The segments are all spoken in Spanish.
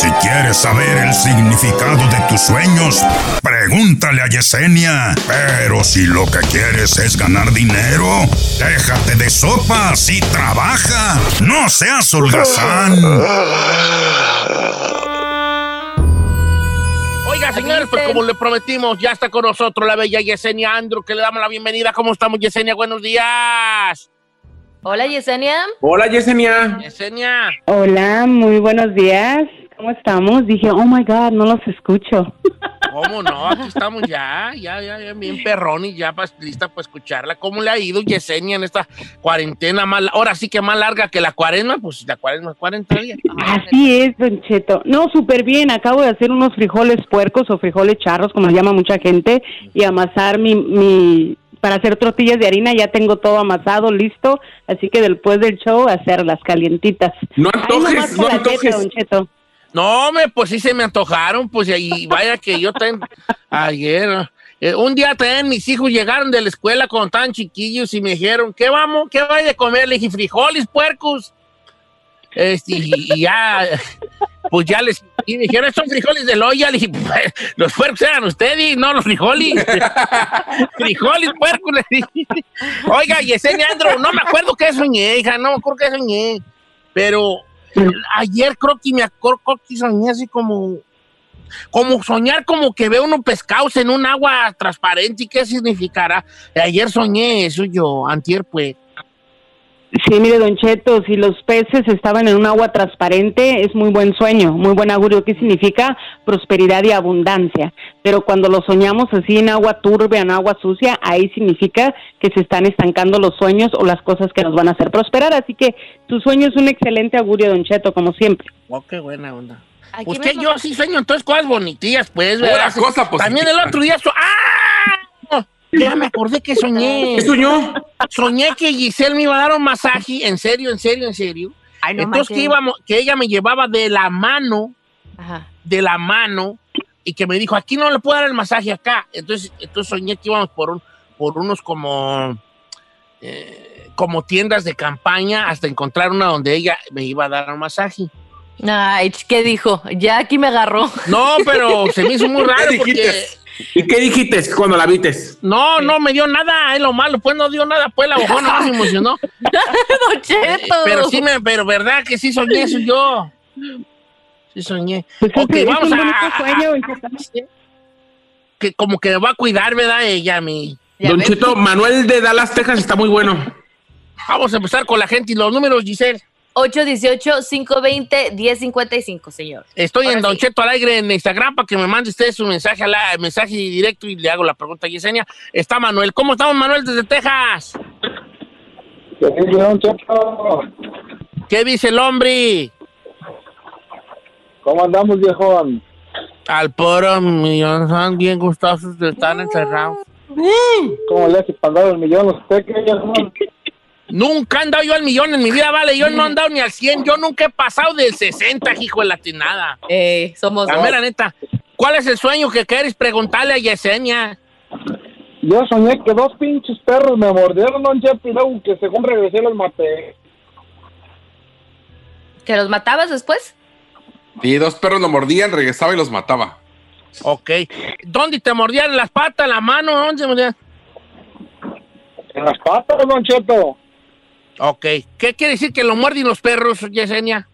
Si quieres saber el significado de tus sueños, pregúntale a Yesenia. Pero si lo que quieres es ganar dinero, déjate de sopas y trabaja. No seas holgazán. Oiga, señores, pues como le prometimos, ya está con nosotros la bella Yesenia Andrew, que le damos la bienvenida. ¿Cómo estamos, Yesenia? Buenos días. Hola, Yesenia. Hola, Yesenia. Yesenia. Hola, muy buenos días. ¿Cómo estamos? Dije, oh my God, no los escucho. ¿Cómo no? Aquí estamos ya, ya, ya, ya bien perrón y ya pas- lista para escucharla. ¿Cómo le ha ido Yesenia en esta cuarentena más, ahora sí que más larga que la cuaresma? Pues la cuaresma es 40 días. Así es, Don Cheto. No, súper bien. Acabo de hacer unos frijoles puercos o frijoles charros, como le llama mucha gente, y amasar mi, mi, para hacer tortillas de harina. Ya tengo todo amasado, listo. Así que después del show, hacerlas calientitas. No antojes, no la dieta, antojes. Don Cheto. No, me, pues sí se me antojaron, pues y vaya que yo también, ayer, eh, un día también mis hijos llegaron de la escuela cuando estaban chiquillos y me dijeron, ¿qué vamos? ¿Qué vaya a comer? Le dije, frijoles, puercos. Este, y, y ya, pues ya les, y me dijeron, son frijoles de loya. Le dije, "Pues, los puercos eran ustedes, no los frijoles. frijoles, puercos. le dije. Oiga, Yesenia Andro, no me acuerdo qué soñé, hija, no me acuerdo qué soñé. Pero ayer creo que me acuerdo que soñé así como, como soñar como que veo unos pescados en un agua transparente y qué significará. Ayer soñé eso yo, antier pues. Sí, mire, Don Cheto, si los peces estaban en un agua transparente, es muy buen sueño, muy buen augurio, que significa prosperidad y abundancia. Pero cuando lo soñamos así en agua turbia, en agua sucia, ahí significa que se están estancando los sueños o las cosas que nos van a hacer prosperar. Así que tu sueño es un excelente augurio, Don Cheto, como siempre. Oh, qué buena onda. Aquí Pues que yo sí sueño entonces cosas bonitillas, pues, cosa. También el otro día so- ¡Ah! Ya me acordé que soñé. ¿Qué soñó? Soñé que Giselle me iba a dar un masaje, en serio, en serio, en serio. Ay, no Entonces que, íbamos, que ella me llevaba de la mano Ajá. de la mano y que me dijo, aquí no le puedo dar el masaje acá. Entonces, entonces soñé que íbamos por, un, por unos como, eh, como tiendas de campaña hasta encontrar una donde ella me iba a dar un masaje. Ay, ¿qué dijo? Ya aquí me agarró. No, pero se me hizo muy raro ¿Qué porque... ¿Y qué dijiste cuando la vites? No, no me dio nada, es lo malo, pues no dio nada, pues la bojona no me emocionó. Don Cheto. Pero sí me, pero verdad que sí soñé eso yo. Sí soñé. Pues Ok, es vamos un a- sueño. Que como que me va a cuidar, ¿verdad? Ella, a mí. Ya Don. Cheto, Manuel de Dallas, Texas está muy bueno. Vamos a empezar con la gente y los números, Giselle. 818-520-1055, señor. Estoy Ahora en Don sí. Cheto al aire en Instagram para que me mande usted su mensaje, a la, mensaje directo y le hago la pregunta a Yesenia. Está Manuel. ¿Cómo estamos, Manuel, desde Texas? Don Cheto, ¿Qué dice el hombre? ¿cómo andamos, viejón? Al puro millón, están bien gustosos de estar encerrados. ¿Cómo le hace para dar el millón? ¿Usted qué, viejón? Nunca he andado yo al millón en mi vida, vale. Yo no he andado ni al 100. Yo nunca he pasado del 60, hijo de la tinada. Eh, somos La dos. mera neta. ¿Cuál es el sueño que quieres preguntarle a Yesenia? Yo soñé que dos pinches perros me mordieron, Don Cheto, y luego que según regresé los maté. ¿Que los matabas después? Y dos perros lo mordían, regresaba y los mataba. Ok. ¿Dónde te mordían las patas, la mano? ¿Dónde te mordían? En las patas, Don Cheto. Ok. ¿Qué quiere decir que lo muerden los perros, Yesenia?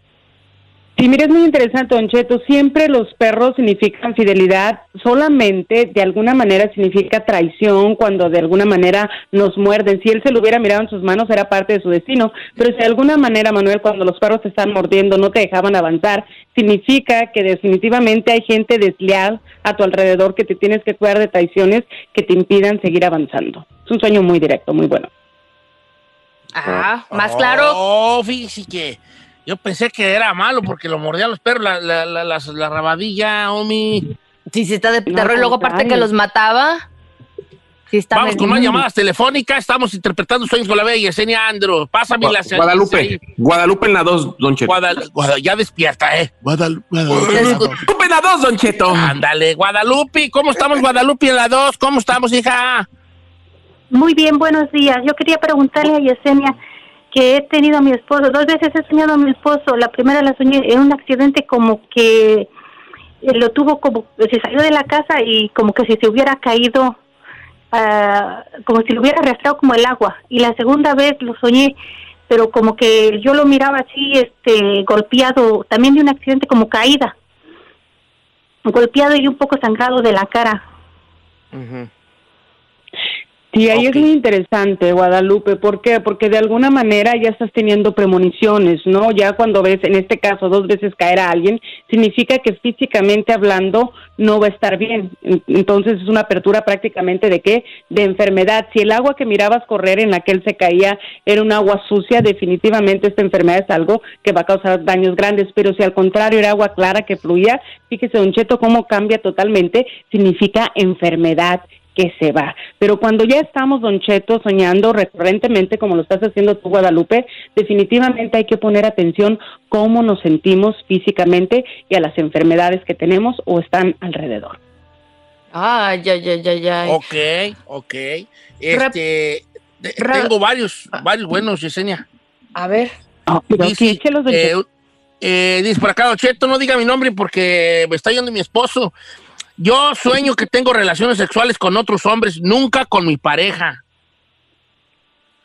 Sí, mire, es muy interesante, Don Cheto. Siempre los perros significan fidelidad, solamente de alguna manera significa traición cuando de alguna manera nos muerden. Si él se lo hubiera mirado en sus manos, era parte de su destino. Pero si de alguna manera, Manuel, cuando los perros te están mordiendo, no te dejaban avanzar, significa que definitivamente hay gente desleal a tu alrededor que te tienes que cuidar de traiciones que te impidan seguir avanzando. Es un sueño muy directo, muy bueno. Ah, más claro. Oh, fíjese que yo pensé que era malo porque lo mordían los perros, la, la, la, las- la rabadilla, Omi. Sí, sí está de No, terror. y luego aparte que los mataba. Sí está Vamos con más llamadas telefónicas. Estamos interpretando sueños con la bella Yesenia Andro. Pásame la Guadalupe. Guadalupe en la 2, Don Cheto. Guadal- Guada- ya despierta, ¿eh? Guadalupe. Guadalupe en la 2, Don Cheto. Ándale, Guadalupe. ¿Cómo estamos, Guadalupe, en la 2? ¿Cómo estamos, hija? Muy bien, buenos días. Yo quería preguntarle a Yesenia, que he tenido a mi esposo. Dos veces he soñado a mi esposo. La primera la soñé en un accidente como que lo tuvo como, se salió de la casa y como que si se hubiera caído, ah, como si lo hubiera arrastrado como el agua. Y la segunda vez lo soñé, pero como que yo lo miraba así, este, golpeado, también de un accidente como caída. Golpeado y un poco sangrado de la cara. Sí, ahí es muy interesante, Guadalupe. ¿Por qué? Porque de alguna manera ya estás teniendo premoniciones, ¿no? Ya cuando ves, en este caso, dos veces caer a alguien, significa que físicamente hablando no va a estar bien. En- Entonces es una apertura prácticamente de qué? De enfermedad. Si el agua que mirabas correr en la que él se caía era un agua sucia, definitivamente esta enfermedad es algo que va a causar daños grandes. Pero si al contrario era agua clara que fluía, fíjese, Don Cheto, cómo cambia totalmente, significa enfermedad que se va. Pero cuando ya estamos, Don Cheto, soñando recurrentemente, como lo estás haciendo tú, Guadalupe, definitivamente hay que poner atención cómo nos sentimos físicamente y a las enfermedades que tenemos o están alrededor. Ay, ay, ay, ay, ay. Ok, ok. Este, tengo varios, varios buenos, Yesenia. A ver. Dice, Don eh, Cheto. eh, dice por acá, Don Cheto, no diga mi nombre porque me está yendo mi esposo. Yo sueño que tengo relaciones sexuales con otros hombres, nunca con mi pareja.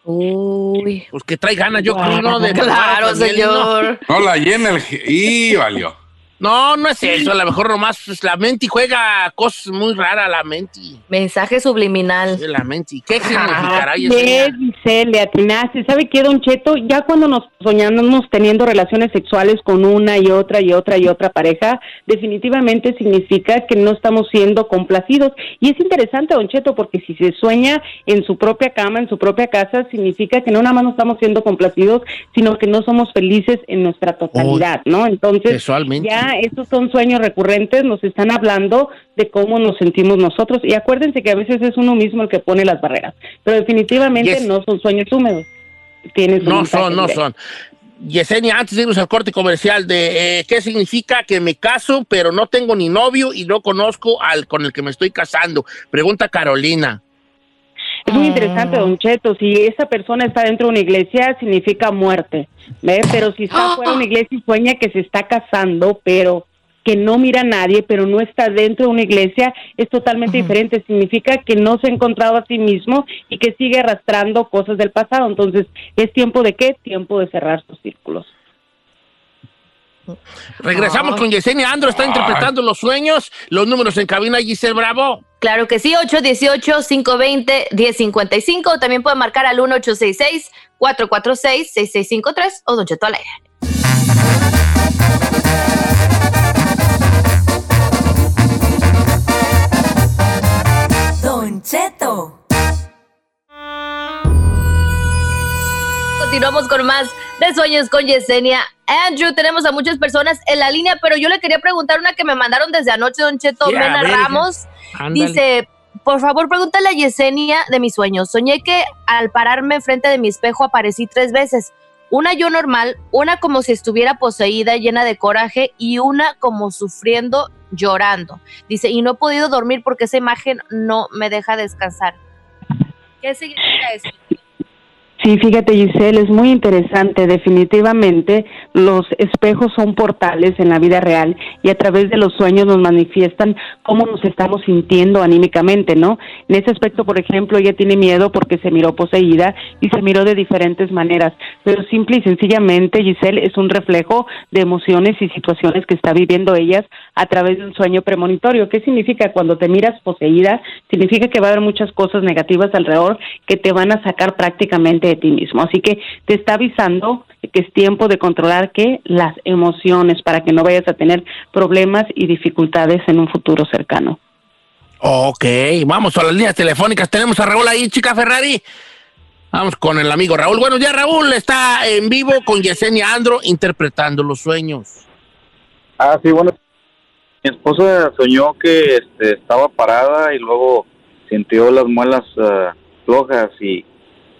Uy. Pues que trae ganas, yo creo, ¿no? De Claro, señor. No la llena el... Y valió. No, no es eso, a lo mejor nomás pues, la mente juega cosas muy raras, la mente. Mensaje subliminal. La mente. ¿Qué significará, Así Yesenia? es, Giselle, le atinaste. ¿Sabe qué, Don Cheto? Ya cuando nos soñamos teniendo relaciones sexuales con una y otra y otra y otra pareja, definitivamente significa que no estamos siendo complacidos. Y es interesante, Don Cheto, porque si se sueña en su propia cama, en su propia casa, significa que no nada más no estamos siendo complacidos, sino que no somos felices en nuestra totalidad, ¿no? Entonces, Sexualmente. Estos son sueños recurrentes, nos están hablando de cómo nos sentimos nosotros. Y acuérdense que a veces es uno mismo el que pone las barreras, pero definitivamente Yes. no son sueños húmedos. Tienen su No son, no son. Yesenia, antes de irnos al corte comercial, de eh, qué significa que me caso, pero no tengo ni novio y no conozco al con el que me estoy casando. Pregunta Carolina. Es muy interesante, Don Cheto. Si esa persona está dentro de una iglesia, significa muerte. ¿ve? Pero si está fuera de una iglesia y sueña que se está casando, pero que no mira a nadie, pero no está dentro de una iglesia, es totalmente diferente. Significa que no se ha encontrado a sí mismo y que sigue arrastrando cosas del pasado. Entonces, ¿es tiempo de qué? Tiempo de cerrar sus círculos. Regresamos con Yesenia Andro, está interpretando los sueños. Los números en cabina, Giselle Bravo. Claro que sí, 818-520-1055. También pueden marcar al 1866-446-6653 o Don Cheto al aire. Don Cheto. Continuamos con más de Sueños con Yesenia. Andrew, tenemos a muchas personas en la línea, pero yo le quería preguntar una que me mandaron desde anoche, Don Cheto, a Mena Ramos. Ándale. Dice, por favor, pregúntale a Yesenia de mis sueños. Soñé que al pararme frente de mi espejo aparecí tres veces. Una yo normal, una como si estuviera poseída, llena de coraje, y una como sufriendo, llorando. Dice, y no he podido dormir porque esa imagen no me deja descansar. ¿Qué significa eso? Sí, fíjate Giselle, es muy interesante. Definitivamente los espejos son portales en la vida real y a través de los sueños nos manifiestan cómo nos estamos sintiendo anímicamente, ¿no? En ese aspecto, por ejemplo, ella tiene miedo porque se miró poseída y se miró de diferentes maneras, pero simple y sencillamente Giselle es un reflejo de emociones y situaciones que está viviendo ellas a través de un sueño premonitorio. ¿Qué significa cuando te miras poseída? Significa que va a haber muchas cosas negativas alrededor que te van a sacar prácticamente ti mismo. Así que te está avisando que es tiempo de controlar que las emociones para que no vayas a tener problemas y dificultades en un futuro cercano. Ok, vamos a las líneas telefónicas. Tenemos a Raúl ahí, chica Ferrari. Vamos con el amigo Raúl. Buenos días, Raúl. Está en vivo con Yesenia Andro interpretando los sueños. Ah, sí, bueno. Mi esposa soñó que este, estaba parada y luego sintió las muelas ah, flojas y,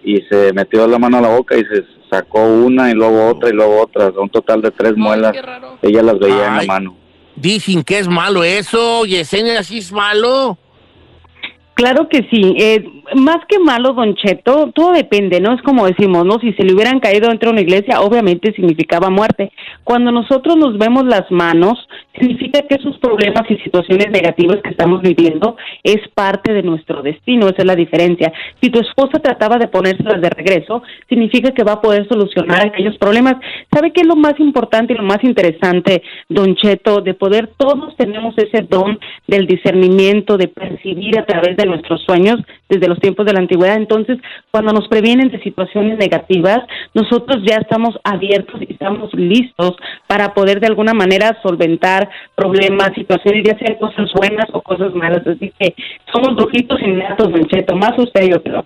y se metió la mano a la boca y se sacó una y luego otra y luego otra. Un total de tres muelas. Ella las veía en la mano. Dicen que es malo eso. Yesenia sí es malo. Claro que sí. Eh, más que malo, Don Cheto, todo depende, ¿no? Es como decimos, ¿no? Si se le hubieran caído dentro de una iglesia, obviamente significaba muerte. Cuando nosotros nos vemos las manos, significa que esos problemas y situaciones negativas que estamos viviendo es parte de nuestro destino, esa es la diferencia. Si tu esposa trataba de ponérselas de regreso, significa que va a poder solucionar aquellos problemas. ¿Sabe qué es lo más importante y lo más interesante, Don Cheto, de poder, todos tenemos ese don del discernimiento, de percibir a través de nuestros sueños desde los tiempos de la antigüedad. Entonces, cuando nos previenen de situaciones negativas, nosotros ya estamos abiertos y estamos listos para poder de alguna manera solventar problemas, situaciones, ya sean cosas buenas o cosas malas. Así que somos brujitos innatos, Don Cheto, más usted yo creo.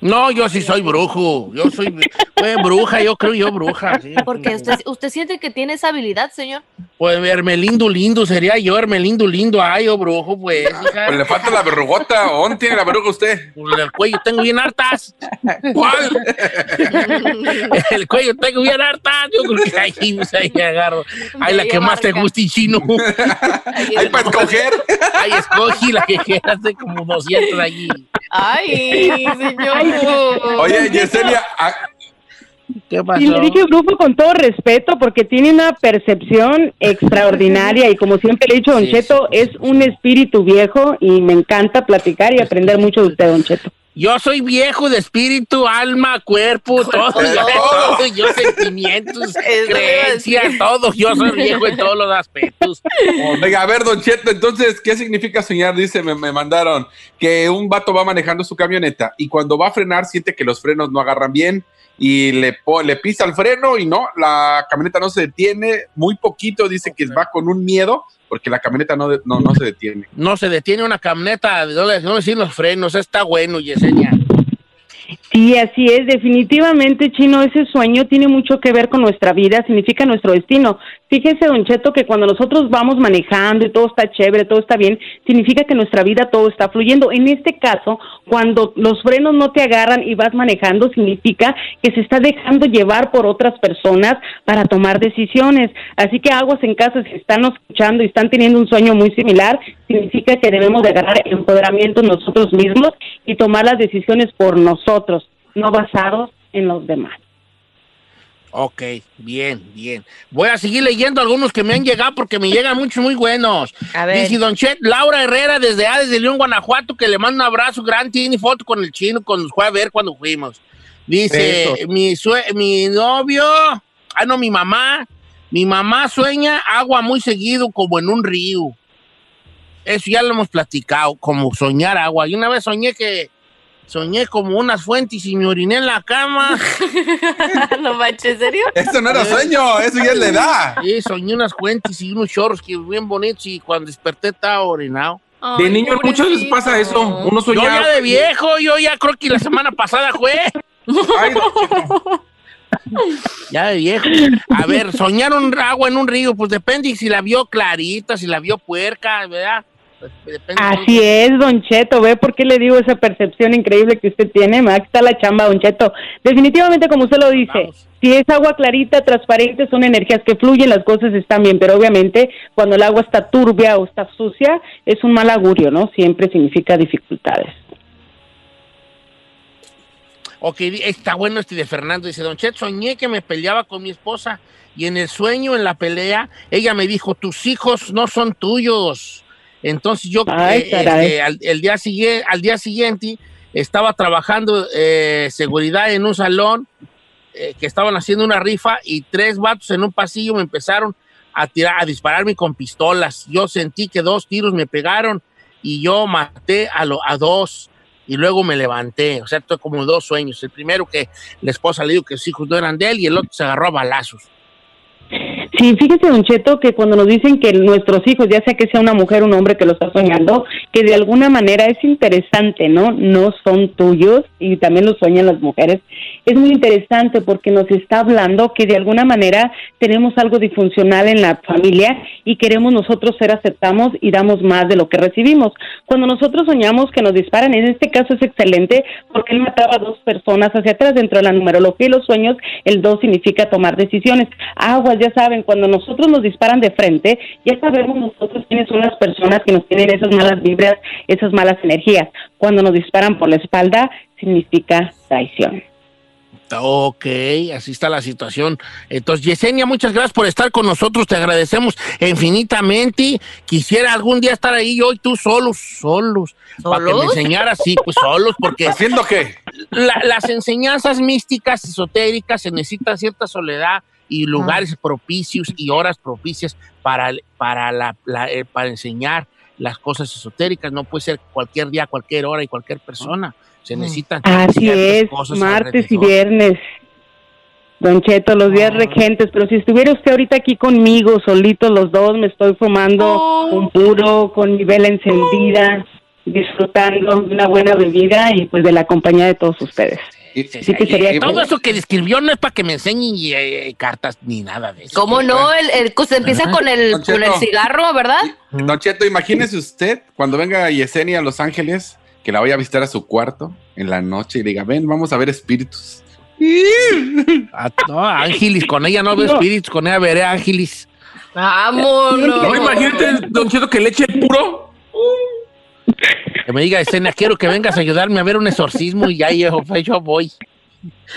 No, yo sí soy brujo. Yo soy pues, bruja, yo creo yo bruja. sí. Porque usted, usted siente que tiene esa habilidad, señor. Pues Hermelindo lindo, sería yo Hermelindo lindo. Ay, yo brujo, pues. hija. Pues le falta la verrugota. ¿Dónde tiene la verruga usted? Pues el cuello tengo bien hartas. ¿Cuál? el cuello tengo bien hartas. Yo creo que ahí, pues, ahí agarro. Ay, la que más te guste, chino. Hay para escoger. Ay, escogí la que quieras, de como 200 allí. Ay, señor. Oye, Yesenia, ah, ¿Qué pasó? Y le dije grupo con todo respeto porque tiene una percepción extraordinaria y como siempre le he dicho, Don Sí, Cheto, sí, es un espíritu viejo y me encanta platicar y aprender mucho de usted, Don Cheto. Yo soy viejo de espíritu, alma, cuerpo, todo, yo, todo, yo sentimientos, creencias, todo. Yo soy viejo en todos los aspectos. Venga, a ver, Don Cheto, entonces, ¿qué significa soñar? Dice, me, me mandaron que un vato va manejando su camioneta y cuando va a frenar siente que los frenos no agarran bien y le, le pisa el freno y no, la camioneta no se detiene, muy poquito, dice que va con un miedo porque la camioneta no, no, no se detiene. No se detiene una camioneta, no le no le los frenos, está bueno, Yesenia. Sí, así es. Definitivamente, Chino, ese sueño tiene mucho que ver con nuestra vida, significa nuestro destino. Fíjese, Don Cheto, que cuando nosotros vamos manejando y todo está chévere, todo está bien, significa que nuestra vida todo está fluyendo. En este caso, cuando los frenos no te agarran y vas manejando, significa que se está dejando llevar por otras personas para tomar decisiones. Así que aguas en casa, si están escuchando y están teniendo un sueño muy similar, significa que debemos de agarrar empoderamiento nosotros mismos y tomar las decisiones por nosotros, no basados en los demás. Ok, bien, bien. Voy a seguir leyendo algunos que me han llegado porque me llegan muchos muy buenos. A ver. Dice Don Chet, Laura Herrera desde A, desde León, Guanajuato, que le manda un abrazo grande, tiene foto con el chino cuando nos fue a ver cuando fuimos. Dice, mi, sue- mi novio, ah no, mi mamá, mi mamá sueña agua muy seguido como en un río. Eso ya lo hemos platicado, como soñar agua. Y una vez soñé que, soñé como unas fuentes y me oriné en la cama. no manches, ¿en serio? Eso no era sueño, eso ya es la edad. Sí, soñé unas fuentes y unos chorros que bien bonitos y cuando desperté estaba orinado. De niño muchas veces pobrecito. pasa eso. Uno Yo sueña. ya de viejo, yo ya creo que la semana pasada fue. Ay. Ya de viejo. A ver, soñar un agua en un río, pues depende si la vio clarita, si la vio puerca, ¿verdad? Pues, depende. Así es, Don Cheto, ¿ve por qué le digo esa percepción increíble que usted tiene? Aquí está la chamba, Don Cheto. Definitivamente, como usted lo dice, Vamos. si es agua clarita, transparente, son energías que fluyen, las cosas están bien, pero obviamente cuando el agua está turbia o está sucia, es un mal augurio, ¿no? Siempre significa dificultades. Ok, está bueno este de Fernando. Dice, Don Chet, soñé que me peleaba con mi esposa y en el sueño, en la pelea, ella me dijo, tus hijos no son tuyos. Entonces yo Ay, eh, caray. este, al, el día siguiente, al día siguiente estaba trabajando eh, seguridad en un salón eh, que estaban haciendo una rifa y tres vatos en un pasillo me empezaron a tirar, a dispararme con pistolas. Yo sentí que dos tiros me pegaron y yo maté a, lo, a dos y luego me levanté. O sea, tuve como dos sueños. El primero que la esposa le dijo que sus hijos no eran de él y el otro se agarró a balazos. Sí, fíjese, Don Cheto, que cuando nos dicen que nuestros hijos, ya sea que sea una mujer o un hombre que lo está soñando, que de alguna manera es interesante, ¿no? No son tuyos y también lo sueñan las mujeres. Es muy interesante porque nos está hablando que de alguna manera tenemos algo disfuncional en la familia y queremos nosotros ser aceptamos y damos más de lo que recibimos. Cuando nosotros soñamos que nos disparan, en este caso es excelente porque él mataba a dos personas hacia atrás dentro de la numerología y los sueños, el 2 significa tomar decisiones. Aguas, ya saben, cuando nosotros nos disparan de frente, ya sabemos nosotros quiénes son las personas que nos tienen esas malas vibras, esas malas energías. Cuando nos disparan por la espalda, significa traición. Ok, así está la situación. Entonces, Yesenia, muchas gracias por estar con nosotros. Te agradecemos infinitamente. Quisiera algún día estar ahí yo y tú solos, solos. Para que me enseñaras, sí, pues solos, porque ¿Haciendo qué? la- las enseñanzas místicas, esotéricas, se necesita cierta soledad y lugares propicios y horas propicias para, para, la, la- eh, para enseñar las cosas esotéricas. No puede ser cualquier día, cualquier hora y cualquier persona. Se necesitan Así es, cosas martes y viernes. Don Cheto, los días regentes, pero si estuviera usted ahorita aquí conmigo, solitos los dos, me estoy fumando un puro con mi vela encendida, disfrutando de una buena bebida y pues de la compañía de todos ustedes. Y- Sí que sería y- Todo eso que describió no es para que me enseñen eh, cartas ni nada de eso. ¿Cómo no? El, el- se empieza con el, con el cigarro, ¿verdad? Don Cheto, imagínese usted cuando venga Yesenia a Los Ángeles, que la vaya a visitar a su cuarto en la noche y diga, ven, vamos a ver espíritus. Ah, no, Ángelis, con ella no veo No. espíritus, con ella veré Ángelis. Vámonos. No, imagínate, Don Cheto, que le eche el puro. Que me diga, escena, quiero que vengas a ayudarme a ver un exorcismo y ya yo, yo voy.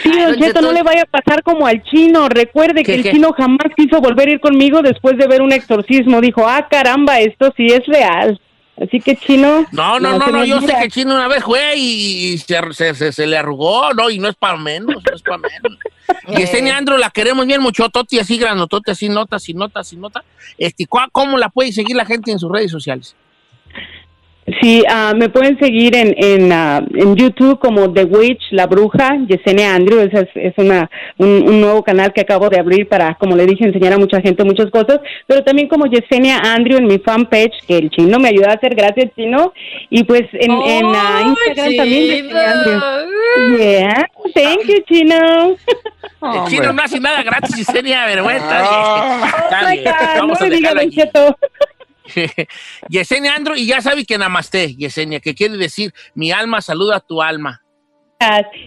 Sí, Ay, Don Cheto, no le vaya a pasar como al chino. Recuerde ¿Qué, que el qué? chino jamás quiso volver a ir conmigo después de ver un exorcismo. Dijo, ah, caramba, esto sí es real. Así que chino. No, no, no, no, yo sé que chino una vez fue y, y se, se- se- se le arrugó, ¿no? Y no es para menos, no es para menos. Y Esenia Andro la queremos bien mucho, Toti, así granotote, así nota, así nota, así nota. Este, ¿cuá- ¿Cómo la puede seguir la gente en sus redes sociales? Sí, ah, me pueden seguir en, en, ah, en YouTube como The Witch, La Bruja, Yesenia Andrew. Ese es, es una, un, un nuevo canal que acabo de abrir para, como le dije, enseñar a mucha gente muchas cosas. Pero también como Yesenia Andrew en mi fanpage, que el chino me ayuda a hacer, gracias chino. Y pues en, en ah, Instagram también Yesenia Andrew. Yeah, thank you, chino. el chino no hace nada gratis, Yesenia, vergüenza. Oh no me diga, Don. Cheto. Yesenia Andro, y ya sabe que namaste, Yesenia, que quiere decir mi alma saluda a tu alma.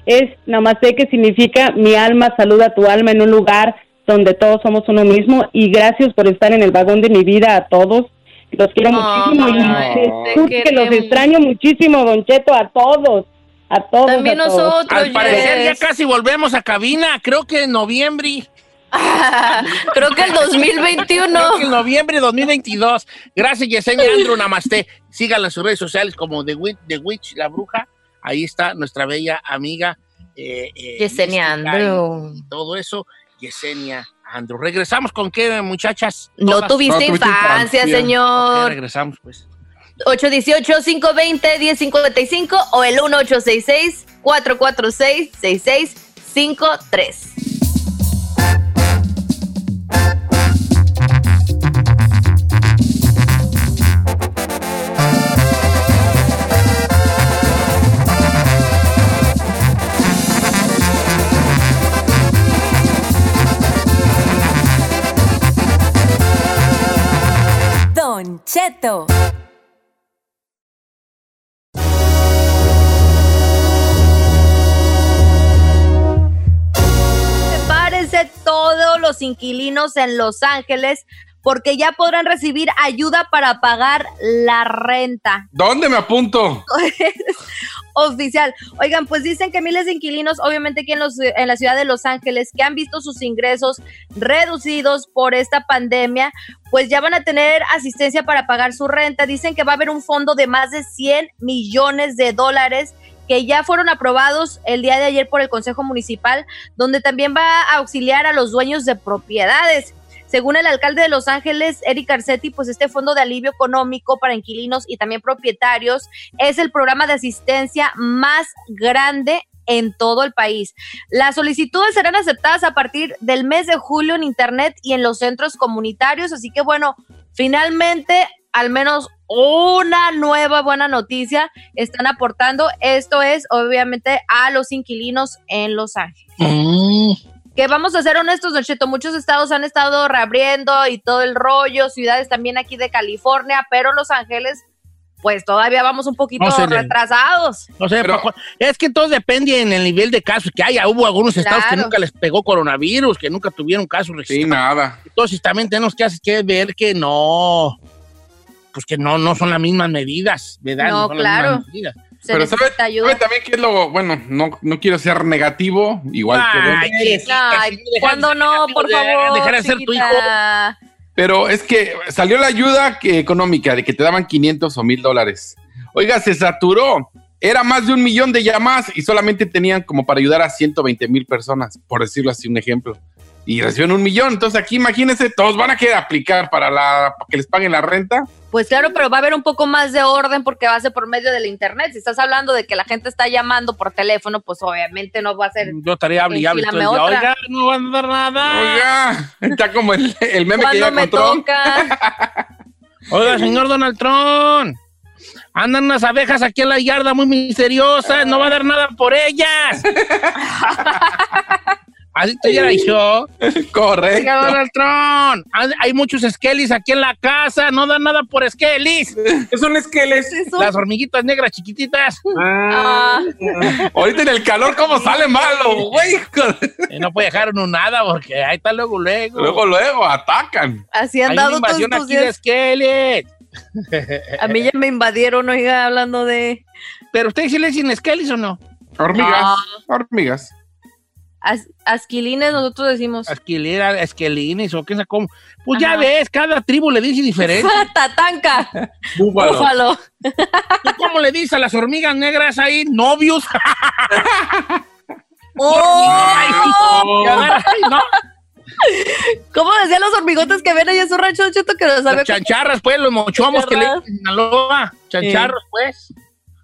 Es namaste que significa mi alma saluda a tu alma en un lugar donde todos somos uno mismo y gracias por estar en el vagón de mi vida a todos. Los quiero muchísimo y que los extraño muchísimo, Don Cheto, a todos, a todos. También a todos. nosotros. Al parecer ya casi volvemos a cabina, creo que en noviembre. Creo que el 2021. Creo que el noviembre de 2022. Gracias, Yesenia Andrew. Namaste. Síganla en sus redes sociales como The Witch, The Witch la Bruja. Ahí está nuestra bella amiga. Eh, eh Yesenia Andrew. Y todo eso. Yesenia Andrew. ¿Regresamos con qué, muchachas? No tuviste, no, infancia, infancia, señor. Okay, regresamos, pues. 818-520-1055 o el 1866 446 6653 Prepárense todos los inquilinos en Los Ángeles porque ya podrán recibir ayuda para pagar la renta. ¿Dónde me apunto? oficial. Oigan, pues dicen que miles de inquilinos, obviamente aquí en, los- en la ciudad de Los Ángeles, que han visto sus ingresos reducidos por esta pandemia, pues ya van a tener asistencia para pagar su renta. Dicen que va a haber un fondo de más de 100 millones de dólares que ya fueron aprobados el día de ayer por el Consejo Municipal, donde también va a auxiliar a los dueños de propiedades. Según el alcalde de Los Ángeles, Eric Garcetti, pues este fondo de alivio económico para inquilinos y también propietarios es el programa de asistencia más grande en todo el país. Las solicitudes serán aceptadas a partir del mes de julio en Internet y en los centros comunitarios, así que bueno, finalmente al menos una nueva buena noticia están aportando. Esto es obviamente a los inquilinos en Los Ángeles. Mm. Que vamos a ser honestos, Don Cheto, muchos estados han estado reabriendo y todo el rollo, ciudades también aquí de California, pero Los Ángeles, pues todavía vamos un poquito No retrasados. No sé, Pero- es que todo depende en el nivel de casos que haya. Hubo algunos estados que Claro. nunca les pegó coronavirus, que nunca tuvieron casos Sí, registrados. nada. Entonces también tenemos que, hacer- que ver que no, pues que no, no son las mismas medidas, ¿verdad? No, son las claro. mismas medidas. Se Pero ¿sabe, necesita ayuda. sabe también qué es lo, bueno, no, no quiero ser negativo, igual que vos, Ay, dejas cuando no, por de- favor. Dejar de ser tu hijo. pero es que salió la ayuda que- económica de que te daban 500 o 1000 dólares. Oiga, se saturó. Era más de un millón de llamadas y solamente tenían como para ayudar a 120 mil personas, por decirlo así, un ejemplo. Y reciben un millón. Entonces aquí imagínense, todos van a querer aplicar para, la, para que les paguen la renta. Pues claro, pero va a haber un poco más de orden porque va a ser por medio del internet. Si estás hablando de que la gente está llamando por teléfono, pues obviamente no va a ser. Yo estaría obligado. Oiga, no van a dar nada. Oiga, está como el, el meme que llega me Trump. toca. Oiga, señor Donald Trump. Andan unas abejas aquí en la yarda muy misteriosas. No va a dar nada por ellas. Así estuviera yo. Correcto. Oiga, Donald Trump. Hay- muchos skellies aquí en la casa. No dan nada por skellies. ¿Qué son esqueles? Eso- Las hormiguitas negras chiquititas. Ah, Ahorita en el calor, ¿cómo sale malo, güey? Y no puede dejar uno nada porque ahí está luego, luego. Luego, luego, atacan. Así han Hay una dado invasión aquí de skellies. A mí ya me invadieron, oiga, hablando de Pero ustedes sí le dicen skellies o no? Hormigas, No. hormigas. As- asquilines, nosotros decimos. Esquilera, esquelines o qué sé cómo. Pues ya ves, cada tribu le dice diferente. Tatanca, búfalo. búfalo. ¿Tú cómo le dices a las hormigas negras ahí? Novios. ¡Oh! No. ¿Cómo decían los hormigotes que ven allá en su rancho, Cheto, que no sabe? Las chancharras, pues, los mochomos que le dicen en Sinaloa. Chancharros, pues.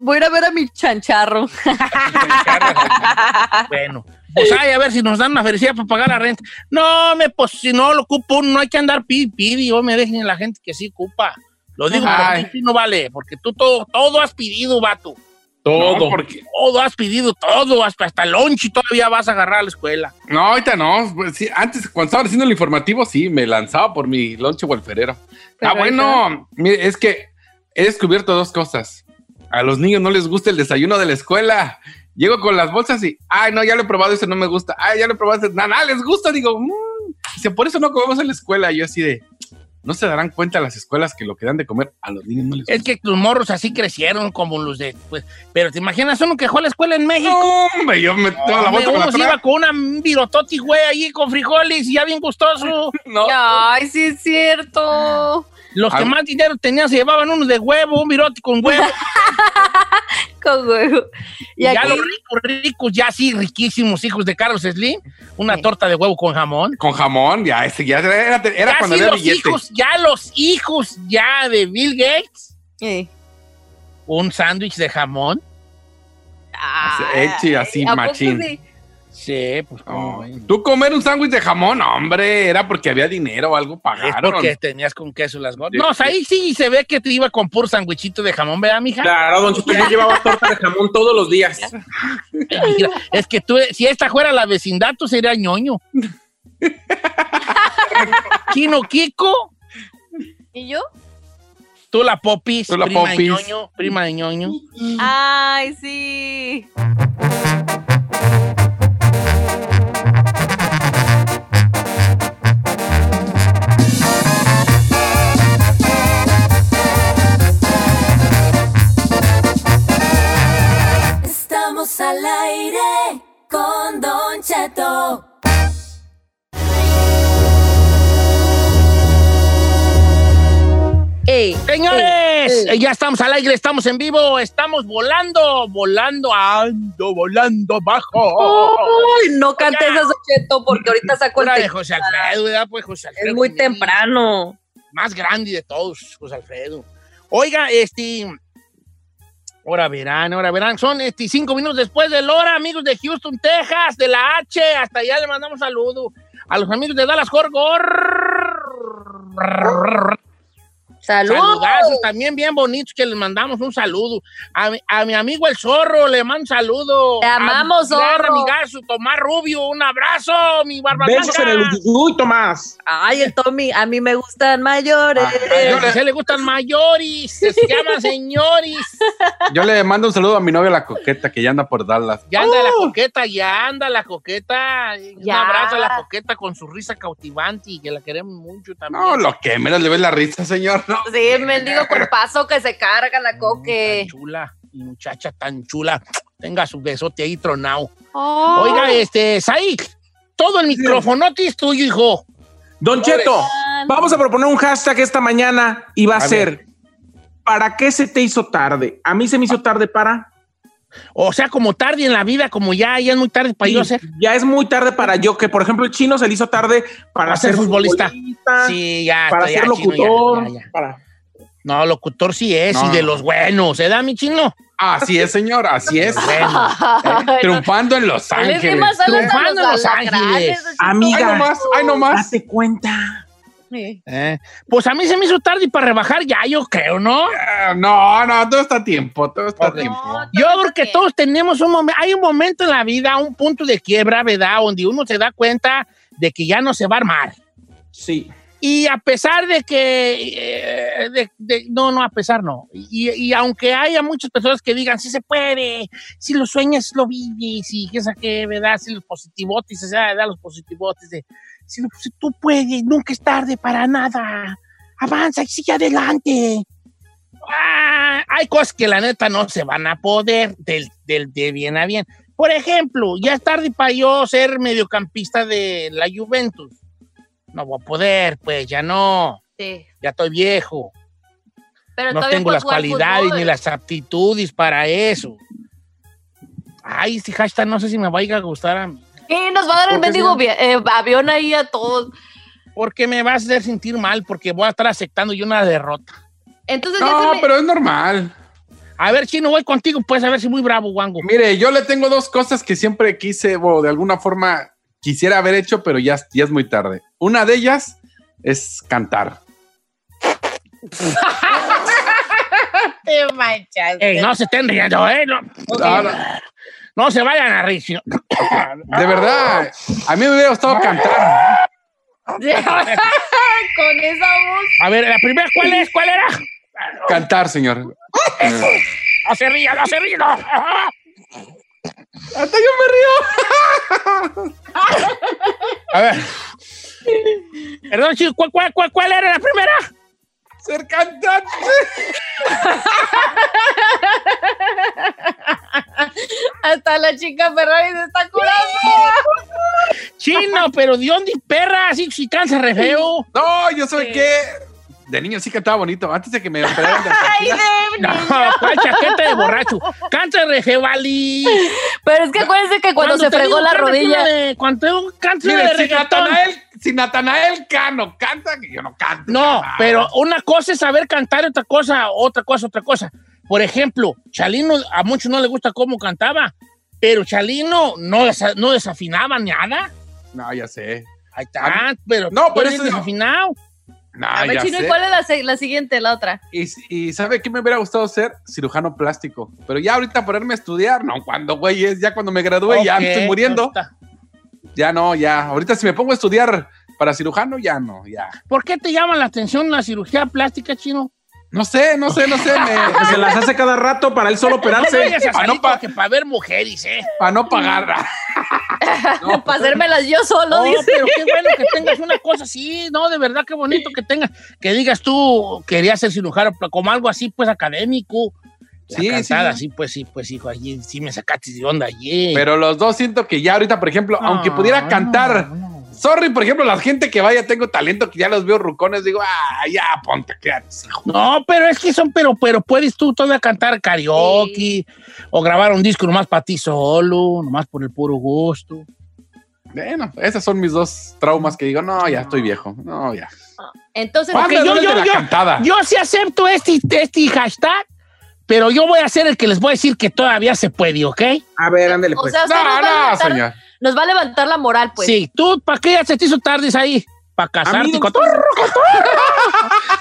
Voy a ir a ver a mi chancharro. Bueno, pues ay, a ver si nos dan una felicidad para pagar la renta. No, me, pues si no lo ocupo, no hay que andar pidi, pidi, o me dejen la gente que sí ocupa. Lo digo porque tú no vale, porque tú todo, todo has pedido, vato. Todo. No, porque, Todo has pedido, todo, hasta, hasta el lunch y todavía vas a agarrar a la escuela. no, ahorita no. Pues, sí, antes, cuando estaba haciendo el informativo, sí, me lanzaba por mi lonche. Pero Ah, bueno, mire, es que he descubierto dos cosas. A los niños no les gusta el desayuno de la escuela. Llego con las bolsas y, ay, no, ya lo he probado, ese no me gusta. Ay, ya lo he probado, ese, nada, nada, les gusta. Digo, "Mm". Dice, por eso no comemos en la escuela. Y yo así de, no se darán cuenta las escuelas que lo que dan de comer a los niños no les gusta. Es que tus morros así crecieron como los de, pues, pero te imaginas uno que fue a la escuela en México. No, hombre, yo me tomo la con uno se iba con una un virototi, güey, allí con frijoles y ya bien gustoso. No. Ay, sí es cierto. Los que Ah. más dinero tenían se llevaban unos de huevo, un virote con huevo. Con huevo. y Y ya los ricos, ricos, ya sí, riquísimos hijos de Carlos Slim, una torta de huevo con jamón. Con jamón, ya, ese ya era, era ya cuando sí había los billete. hijos, ya los hijos ya de Bill Gates, Eh. un sándwich de jamón. Así, hecho así, ¿a poco machín. Sí? Pues No? Tú comer un sándwich de jamón, hombre, era porque había dinero o algo Es pagaron. porque tenías con queso las gordas. No, o sea, sí. ahí sí se ve que te iba con puro sándwichito de jamón, ¿verdad, mija? Claro, Don Cheto, yo llevaba torta de jamón todos los días. Mira, es que tú, si esta fuera la vecindad, tú serías ñoño. Chino Kiko, ¿Y yo? tú la popis, Tú la prima popis. de ñoño, prima de ñoño. Ay, sí. Estamos al aire con Don Cheto. Ey, Señores, ya estamos al aire, estamos en vivo, estamos volando, volando, ando, volando bajo. Ay, no cantes eso, Cheto, porque ahorita saco el de. José Alfredo, ¿verdad? Pues José Alfredo. Es muy temprano. Más grande de todos, José Alfredo. Oiga, este. Ahora verán, ahora verán. Son este, cinco minutos después del hora, amigos de Houston, Texas, de la H. Hasta allá le mandamos saludo. A los amigos de Dallas, Fort Worth. ¡Salud! Saludazos también bien bonitos que les mandamos un saludo. A, mi- a mi amigo el zorro le mando un saludo. Te amamos, a mi gran Zorro. amigazo Tomás Rubio, un abrazo, mi barba Besos en el uyuyuy, Tomás. Ay, el Tommy, a mí me gustan mayores. A se le gustan mayores, se llaman señores. Yo le mando un saludo a mi novia la coqueta que ya anda por Dallas. Ya anda la coqueta, ya anda la coqueta. Un Ya. abrazo a la coqueta con su risa cautivante y que la queremos mucho también. No, lo que menos le ves la risa, señor. No. Sí, el mendigo cuerpazo que se carga la coque. Tan chula, muchacha tan chula. Tenga su besote ahí tronado. Oh. Oiga, este, Said, todo el micrófono es tuyo, hijo. Don Cheto, vamos a proponer un hashtag esta mañana y va a, A ser ¿Para qué se te hizo tarde? A mí se me hizo tarde para. O sea, como tarde en la vida, como ya, ya es muy tarde para Sí, yo hacer. Ya es muy tarde para yo, que por ejemplo el chino se le hizo tarde para, Para ser ser futbolista. futbolista, Sí, ya. para ser ya, chino, ya, locutor. ya, ya. para- No, locutor sí es, No, y de los buenos, ¿eh, da mi chino? Así es, señor, así es. Bueno, Triunfando en Los Ángeles. Triunfando en los Ángeles. Amiga. Ay, no más, ay, no más. Date cuenta. Sí. eh, Pues a mí se me hizo tarde para rebajar ya, yo creo, ¿no? Ah, No, no, todo está a tiempo, todo está a tiempo. No, Yo creo que todos tenemos un momento, hay un momento en la vida, un punto de quiebra, ¿verdad? Donde uno se da cuenta de que ya no se va a armar. Sí. Y a pesar de que, eh, de- de- no, no, a pesar no. Y, y aunque haya muchas personas que digan, sí se puede, si lo sueñas, lo vives, y que esa que, ¿verdad? Si los positivotes, o sea, ¿verdad? Los positivotes de, si, si tú puedes, nunca es tarde para nada. Avanza y sigue adelante. Ah, hay cosas que la neta no se van a poder del, del- de bien a bien. Por ejemplo, ya es tarde para yo ser mediocampista de la Juventus. No voy a poder, pues ya no. Sí. Ya estoy viejo. Pero No tengo las cualidades fútbol. ni las aptitudes para eso. Ay, este hashtag no sé si me vaya a gustar a mí. Y nos va a dar el ¿Por qué, mendigo eh, avión ahí a todos. Porque me va a hacer sentir mal, porque voy a estar aceptando yo una derrota. Entonces ya No, me- pero es normal. A ver, Chino, voy contigo, pues a ver si muy bravo, Wango. Mire, yo le tengo dos cosas que siempre quise, o de alguna forma quisiera haber hecho, pero ya, ya es muy tarde. Una de ellas es cantar. te manchas. Ey, no se estén riendo, ¿eh? No, No, no, no se vayan a reír. de verdad, a mí me hubiera gustado cantar. Con esa voz. A ver, la primera, ¿cuál es? ¿Cuál era? Cantar, señor. No se ría, no se ría. no. Hasta yo me río. A ver. Perdón, chico, ¿cuál, cuál, cuál, cuál era la primera? Ser cantante. Hasta la chica Ferrari se está curando. Chino, pero ¿de dónde perra? Así si cansa re feo. No, yo soy que de niño sí cantaba bonito. Antes de que me operaran de Ay, de No. ¿cuál chaqueta de borracho? Canta re feo, Vali. Pero es que acuérdense que cuando se te fregó la rodilla. de- Cuando canta una Mire, de si reggaetón. Natanael, si Natanael Cano canta, que yo no canto. No, Ah, pero una cosa es saber cantar, otra cosa, otra cosa, otra cosa. Por ejemplo, Chalino, a muchos no les gusta cómo cantaba, pero Chalino no, desa- no desafinaba nada. No, ya sé. Ahí está, pero No, pero ¿cuál es eso- desafinado. No, A ver, ya Chino, ¿y sé. cuál es la, siguiente, la otra? Y, y ¿sabe qué me hubiera gustado ser? Cirujano plástico. Pero ya ahorita ponerme a estudiar, no, cuando, güey, es ya cuando me gradué, ya me estoy muriendo. Ya no, ya. Ahorita si me pongo a estudiar para cirujano, ya no, ya. ¿Por qué te llama la atención la cirugía plástica, Chino? No sé, no sé, no sé. Que se Me, las hace cada rato para él solo operarse. para no pa- que para ver mujeres, ¿eh? para no pagar. No, Para hacérmelas yo solo, No, dice. pero qué bueno que tengas una cosa así, no, de verdad, qué bonito que tengas, que digas tú querías ser cirujano, como algo así, pues académico. La Sí, cantada, sí. sí, pues sí, pues hijo, allí sí me sacaste de onda allí. Pero los dos siento que ya ahorita, por ejemplo, aunque pudiera no, cantar, no. Sorry, por ejemplo, la gente que vaya, tengo talento, que ya los veo rucones, digo, ah, ya, ponte, quédate, hijo. No, pero es que son, pero, pero puedes tú todavía cantar karaoke o grabar un disco nomás para ti solo, nomás por el puro gusto. Bueno, esos son mis dos traumas que digo, no, ya estoy viejo, no, ya. Entonces, ¿Cuándo Ok, es yo, yo, yo, cantada? yo sí acepto este, este hashtag, pero yo voy a ser el que les voy a decir que todavía se puede, ¿ok? A ver, ándale o pues. sea, nos, va No, no, señor. Nos va a levantar la moral, pues. Sí, tú, ¿para qué ya se te hizo tardes ahí? Para casarte. Cotorro, cotorro,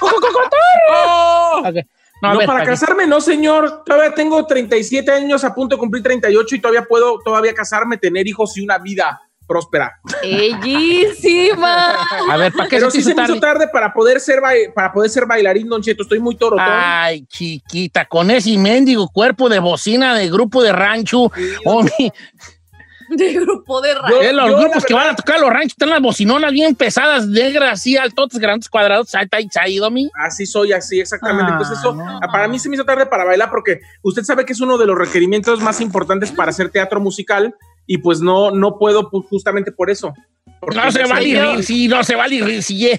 cotorro, cotorro. Ok. No, a No, ver, para casarme, no, señor. Todavía tengo 37 años, a punto de cumplir 38 y todavía puedo todavía casarme, tener hijos y una vida próspera. Bellísima. A ver, ¿para qué Pero se sí te se hizo me hizo tarde? tarde para poder ser para poder ser bailarín, Don Cheto. Estoy muy torotón. Ay, chiquita, con ese mendigo cuerpo de bocina de grupo de rancho. hombre, De grupo de Yo- radio. eh, los yo, grupos que verdad- van a tocar los ranchos están las bocinonas bien pesadas, negras, así, altotes, grandes cuadrados. Ahí, Domi. Así soy, así exactamente. Ah, Entonces eso, no. para mí se me hizo tarde para bailar porque usted sabe que es uno de los requerimientos más importantes para hacer teatro musical y pues no, no puedo pues, justamente por eso. No se yo va a soy- reír, sí, no se va a reír, sí.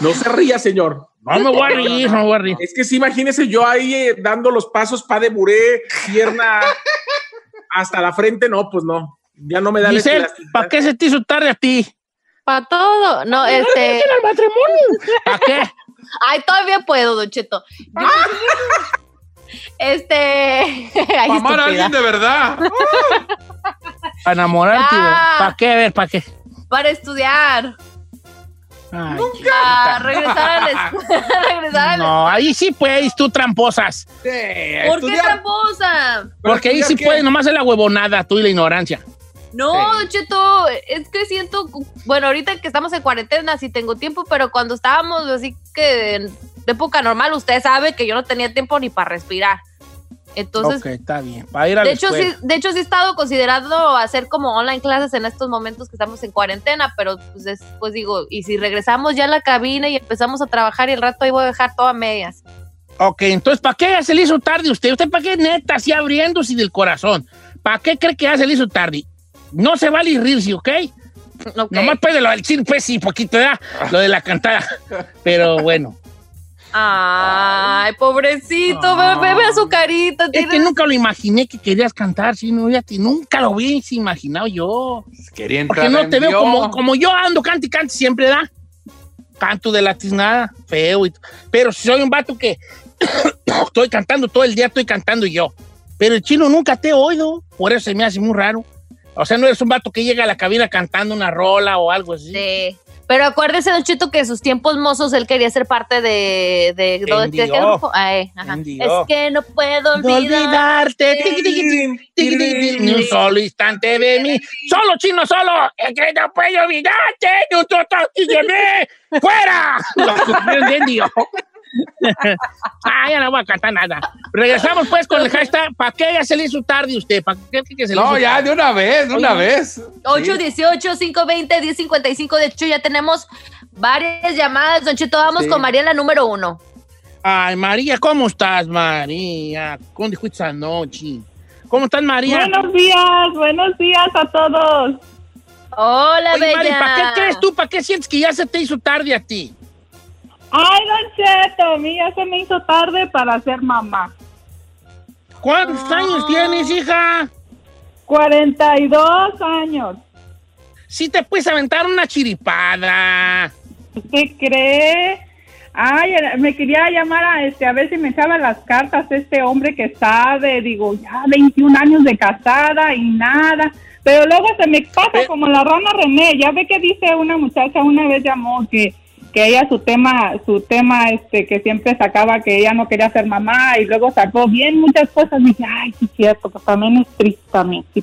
No se ría, señor. No me voy a reír, no me voy a reír. Es que sí, imagínese yo ahí eh, dando los pasos pa de buré, pierna hasta la frente, no, pues no. Ya no me da Giselle. ¿para qué se te hizo tarde a ti? Para todo. No, este. el matrimonio? ¿Para qué? Ay, todavía puedo, Don Cheto. Yo- Este. Ay, Para amar a alguien de verdad. Para enamorarte. ¿Para qué? A ver, ¿para qué? Para estudiar. Ay, Para regresar a la escuela. regresar a la- No, ahí sí puedes, tú tramposas. Sí, ¿Por qué tramposa? Porque ahí sí qué? puedes, nomás es la huevonada, tú y la ignorancia. No, Sí. Cheto, es que siento, bueno, ahorita que estamos en cuarentena sí tengo tiempo, pero cuando estábamos así que en época normal, usted sabe que yo no tenía tiempo ni para respirar. Entonces, está bien. Para ir a de hecho, sí, de hecho sí he estado considerando hacer como online clases en estos momentos que estamos en cuarentena, pero pues después digo, y si regresamos ya a la cabina y empezamos a trabajar y el rato ahí voy a dejar todo a medias. Ok, entonces, ¿para qué ya se le hizo tarde a usted? ¿Usted para qué neta, así abriéndose del corazón? ¿Para qué cree que ya se le hizo tarde? No se vale reírse, ¿ok? Ok. Nomás pues de lo del cine, pues sí, poquito, ¿verdad? Lo de la cantada. Pero bueno. Ay, pobrecito, Ah. ve, ve- ve a su carita. Es que nunca lo imaginé que querías cantar, sí, no, ya te- nunca lo hubiese imaginado yo. Quería entrar Porque no en te veo como, como yo ando, cante y cante siempre, ¿da? Canto de la tiznada, feo y Pero si soy un vato que estoy cantando todo el día, estoy cantando yo. Pero el chino nunca te he oído, por eso se me hace muy raro. O sea, no eres un vato que llega a la cabina cantando una rola o algo así. Sí. Pero acuérdese, Don Chito, que en sus tiempos mozos él quería ser parte de. de, de- En ¿de qué grupo? Ay, ajá. En Dios. Es que no puedo olvidarte, ni un solo instante de mí. Solo, chino, solo. Es que no puedo olvidarte, ni un solo instante de mí. ¡Fuera! Lo. Ah, ya no voy a cantar nada. Regresamos pues con el hashtag. ¿Para qué ya se le hizo tarde usted? ¿Para qué que se le No, hizo ya, tarde? de una vez, de una vez. 818-520-1055. De hecho, ya tenemos varias llamadas. Don Chito, vamos Sí. con María la número uno. Ay, María, ¿cómo estás, María? ¿Cómo te fuiste anoche? ¿Cómo estás, María? Buenos días, buenos días a todos. Hola, Oye, Mari. ¿para qué crees tú? ¿Para qué sientes que ya se te hizo tarde a ti? Ay, Don Cheto, a mí ya se me hizo tarde para ser mamá. ¿Cuántos Ah. años tienes, hija? 42 años. Sí te puedes aventar una chiripada. ¿Usted cree? Ay, me quería llamar a este a ver si me echaba las cartas este hombre que sabe, digo, ya 21 años de casada y nada. Pero luego se me pasa como la rana René, ya ve que dice una muchacha una vez llamó que que ella su tema su tema este que siempre sacaba que ella no quería ser mamá y luego sacó bien muchas cosas y dije, ay, sí es cierto, que también es triste también. sí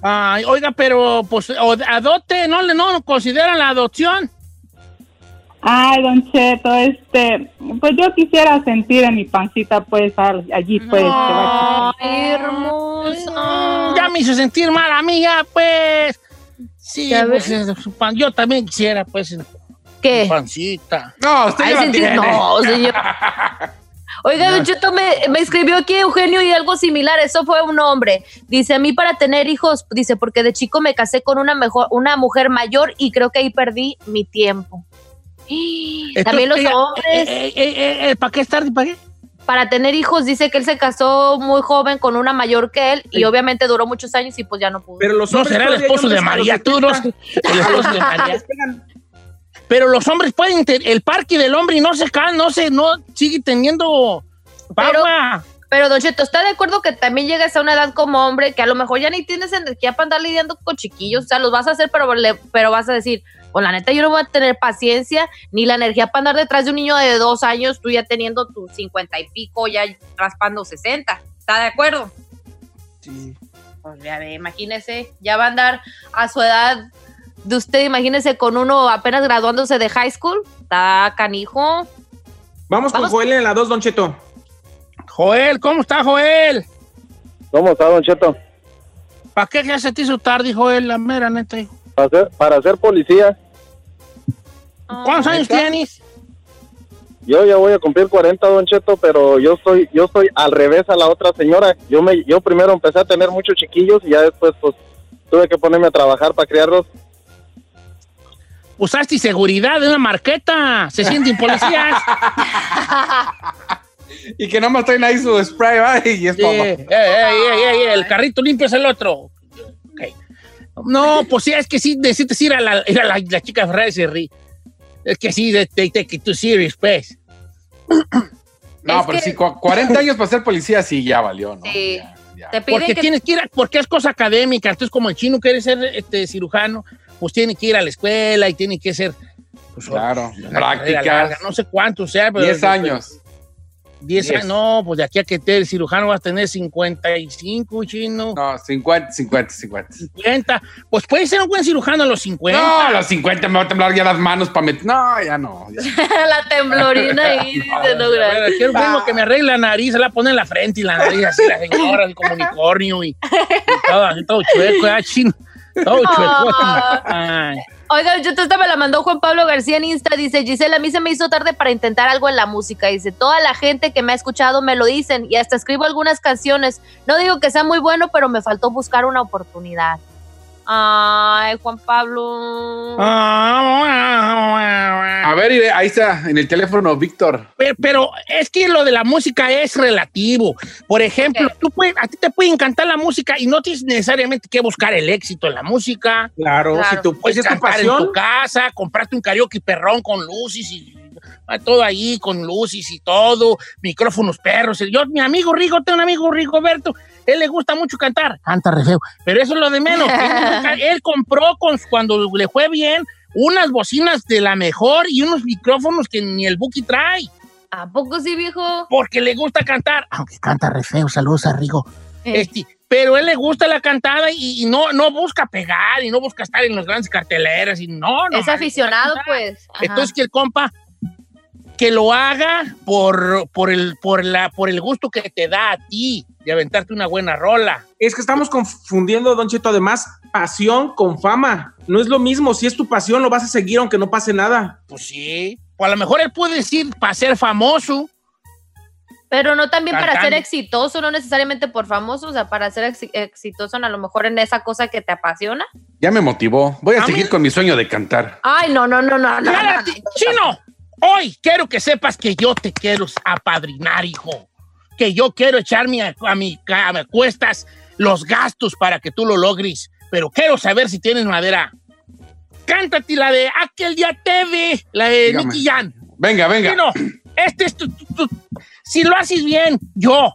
Ay, oiga, pero pues o- adopte, ¿no le no consideran la adopción? Ay, don Cheto, este, pues yo quisiera sentir en mi pancita, pues, al- allí, pues, que va- Ay, hermosa. Ya me hizo sentir mal, amiga, pues. Sí, Ya pues, ves. su pan- yo también quisiera, pues, ¿Qué? pancita. No, usted Ay, ya la sentir- tiene. no, señor. Oiga, Don Cheto, me, me escribió aquí Eugenio y algo similar. Eso fue un hombre. Dice, a mí para tener hijos, dice, porque de chico me casé con una, mejor, una mujer mayor y creo que ahí perdí mi tiempo. También los hombres, eh, eh, eh, ¿Para qué estar? ¿Para qué? para tener hijos, dice que él se casó muy joven con una mayor que él y obviamente duró muchos años y pues ya no pudo. Pero los No hombres será el esposo de María, tú no. 70. El esposo de María. Pero los hombres pueden, el parque del hombre y no se cae, no se, no sigue teniendo Pero- agua. Pero, Don Cheto, ¿está de acuerdo que también llegas a una edad como hombre que a lo mejor ya ni tienes energía para andar lidiando con chiquillos? O sea, los vas a hacer, pero, le- pero vas a decir, Pues la neta, yo no voy a tener paciencia ni la energía para andar detrás de un niño de dos años, tú ya teniendo tus cincuenta y pico, ya raspando 60. ¿Está de acuerdo? Sí. Pues ya ve, imagínese, ya va a andar a su edad de usted, imagínese con uno apenas graduándose de high school. Está canijo. Vamos, con Vamos. Joel en la 2, Don Cheto. Joel, ¿cómo está Joel? ¿Cómo está, Don Cheto? ¿Para qué ya se te hizo tarde, Joel? La mera neta, hijo. Para ser, para ser policía, ¿Cuántos años tienes? yo ya voy a cumplir 40, Don Cheto, pero yo soy yo soy al revés a la otra señora. Yo me yo primero empecé a tener muchos chiquillos y ya después pues tuve que ponerme a trabajar para criarlos. Usaste seguridad de una marqueta. Se sienten policías. Y que nada más traen ahí su spray, ¿va? Y es Sí. como. Ey, ey, ey, ey, el carrito limpio es el otro. Ok. No, pues sí, es que sí, necesitas ir a la, ir a la, la chica Ferrari se ríe. Es que sí, they take it too serious, pues. No, Es pero que- sí, cu- 40 años para ser policía, sí, ya valió, ¿no? Sí. Ya, ya. Te piden Porque que tienes que ir, a- porque es cosa académica. Entonces, como el chino quiere ser este, cirujano, pues tiene que ir a la escuela y tiene que ser. Pues, Claro, larga, no sé cuánto sea, pero. 10 años. 10 Diez. años. No, pues de aquí a que te, el cirujano vas a tener 55, chino. No, 50, 50, 50. 50. Pues puede ser un buen cirujano a los 50. No, a los 50 me va a temblar ya las manos para meter. No, ya no. ya. la temblorina ahí. dice, no, ver, quiero mismo que me arregle la nariz, se la pone en la frente y la nariz así, la señora, así como unicornio y, y todo, así, todo chueco, ya chino. Todo chueco. Ay. Oiga, yo esta me la mandó Juan Pablo García en Insta. Dice, Gisela, a mí se me hizo tarde para intentar algo en la música. Dice, toda la gente que me ha escuchado me lo dicen y hasta escribo algunas canciones. No digo que sea muy bueno, pero me faltó buscar una oportunidad. Ay, Juan Pablo. A ver, ahí está, en el teléfono, Víctor. Pero, pero es que lo de la música es relativo. Por ejemplo, Ok. tú puedes, a ti te puede encantar la música y no tienes necesariamente que buscar el éxito en la música. Claro, Claro. si tú Puedes pues es tu cantar en tu casa, comprarte un karaoke perrón con luces y ah, todo ahí con luces y todo, micrófonos perros. Yo, mi amigo Rigo, tengo un amigo Rigoberto, él le gusta mucho cantar, canta re feo, pero eso es lo de menos. él, él compró con, cuando le fue bien unas bocinas de la mejor y unos micrófonos que ni el Buki trae, ¿A poco sí, viejo? porque le gusta cantar, aunque canta re feo, saludos a Rigo. Eh, Este, pero él le gusta la cantada y, y no, no busca pegar y no busca estar en las grandes carteleras y no, no. es aficionado, pues. Ajá. Entonces que el compa que lo haga por, por, el, por, la, por el gusto que te da a ti de aventarte una buena rola. Es que estamos confundiendo, Don Cheto, además, pasión con fama. No es lo mismo. Si es tu pasión, lo vas a seguir aunque no pase nada. Pues sí. O a lo mejor él puede decir para ser famoso. Pero no también para ser exitoso, no necesariamente por famoso, o sea, para ser exi- exitoso en a lo mejor en esa cosa que te apasiona. Ya me motivó. Voy a A seguir mí- con mi sueño de cantar. Ay, no, no, no, no, no. no. Espérate, Chino, hoy quiero que sepas que yo te quiero apadrinar, hijo. Que yo quiero echarme a, a mi a mi cuestas los gastos para que tú lo logres. Pero quiero saber si tienes madera. Cántate la de Aquel día te ve, la de Dígame. Nicky Jan. Venga, venga. Chino, este es tu, tu- tu- Si lo haces bien, yo,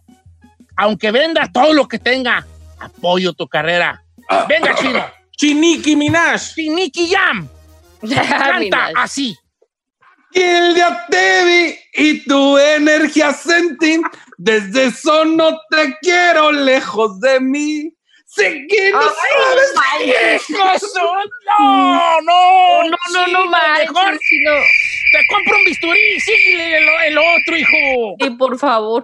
aunque venda todo lo que tenga, apoyo tu carrera. Venga, Chino. Chiniki Minaj. Nicky Jam. Canta Mira, así. Y el día te vi y tu energía sentí. Desde eso no te quiero lejos de mí. Sé que no. ¡No, no! No, no, no, Sí, manches, Mejor si no. te compro un bisturí, síguele el, el otro, hijo. Y por favor.